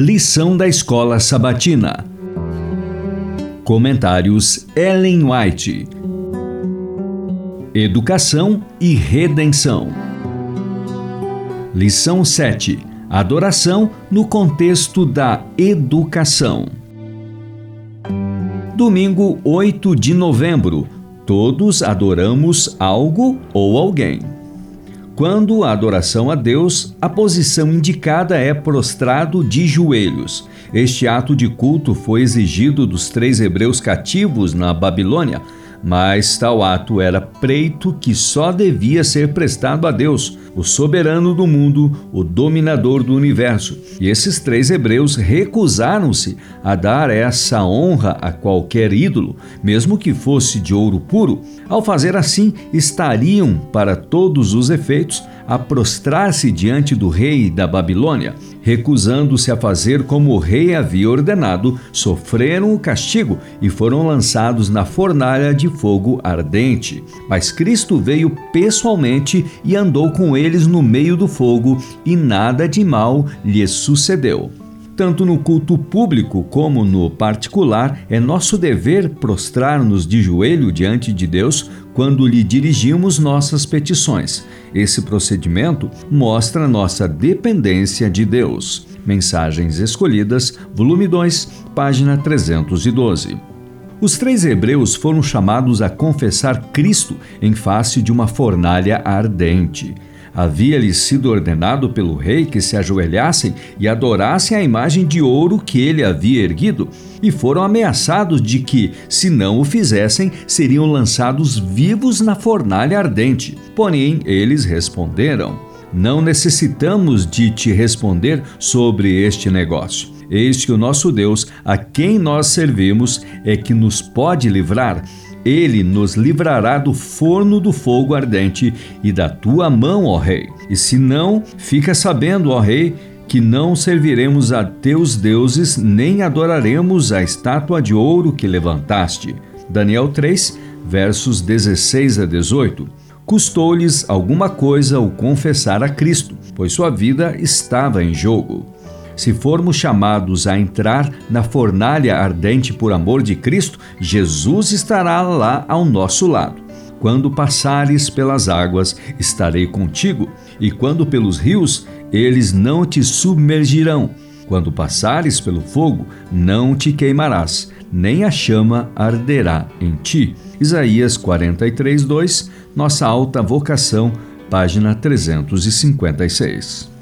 Lição da Escola Sabatina. Comentários Ellen White. Educação e Redenção. Lição 7. Adoração no contexto da educação. Domingo 8 de novembro. Todos adoramos algo ou alguém. Quando a adoração a Deus, a posição indicada é prostrado de joelhos. Este ato de culto foi exigido dos três hebreus cativos na Babilônia mas tal ato era preito que só devia ser prestado a Deus, o soberano do mundo, o dominador do universo. E esses três hebreus recusaram-se a dar essa honra a qualquer ídolo, mesmo que fosse de ouro puro. Ao fazer assim, estariam, para todos os efeitos, a prostrar-se diante do rei da Babilônia. Recusando-se a fazer como o rei havia ordenado, sofreram o castigo e foram lançados na fornalha de fogo ardente. Mas Cristo veio pessoalmente e andou com eles no meio do fogo, e nada de mal lhes sucedeu. Tanto no culto público como no particular, é nosso dever prostrar-nos de joelho diante de Deus quando lhe dirigimos nossas petições. Esse procedimento mostra nossa dependência de Deus. Mensagens Escolhidas, volume 2, página 312. Os três hebreus foram chamados a confessar Cristo em face de uma fornalha ardente. Havia-lhes sido ordenado pelo rei que se ajoelhassem e adorassem a imagem de ouro que ele havia erguido, e foram ameaçados de que, se não o fizessem, seriam lançados vivos na fornalha ardente. Porém, eles responderam: Não necessitamos de te responder sobre este negócio. Eis que o nosso Deus, a quem nós servimos, é que nos pode livrar ele nos livrará do forno do fogo ardente e da tua mão, ó Rei. E se não, fica sabendo, ó Rei, que não serviremos a teus deuses, nem adoraremos a estátua de ouro que levantaste. Daniel 3, versos 16 a 18. Custou-lhes alguma coisa o confessar a Cristo, pois sua vida estava em jogo. Se formos chamados a entrar na fornalha ardente por amor de Cristo, Jesus estará lá ao nosso lado. Quando passares pelas águas, estarei contigo, e quando pelos rios, eles não te submergirão. Quando passares pelo fogo, não te queimarás, nem a chama arderá em ti. Isaías 43, 2, nossa alta vocação, página 356.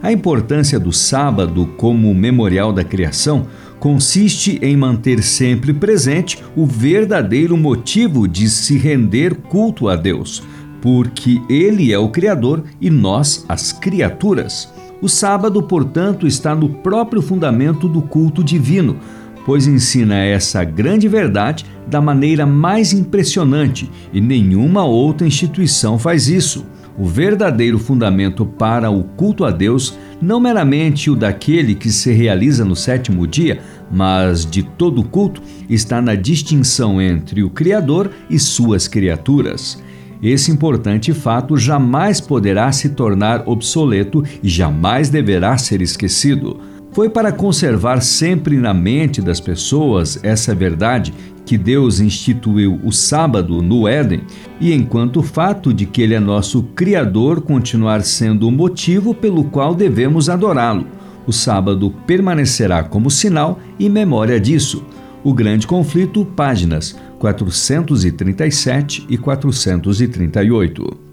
A importância do sábado como memorial da criação consiste em manter sempre presente o verdadeiro motivo de se render culto a Deus, porque Ele é o Criador e nós as criaturas. O sábado, portanto, está no próprio fundamento do culto divino, pois ensina essa grande verdade da maneira mais impressionante e nenhuma outra instituição faz isso o verdadeiro fundamento para o culto a Deus, não meramente o daquele que se realiza no sétimo dia, mas de todo o culto, está na distinção entre o Criador e suas criaturas. Esse importante fato jamais poderá se tornar obsoleto e jamais deverá ser esquecido. Foi para conservar sempre na mente das pessoas essa verdade que Deus instituiu o sábado no Éden, e enquanto o fato de que Ele é nosso Criador continuar sendo o motivo pelo qual devemos adorá-lo. O sábado permanecerá como sinal e memória disso. O Grande Conflito, páginas 437 e 438.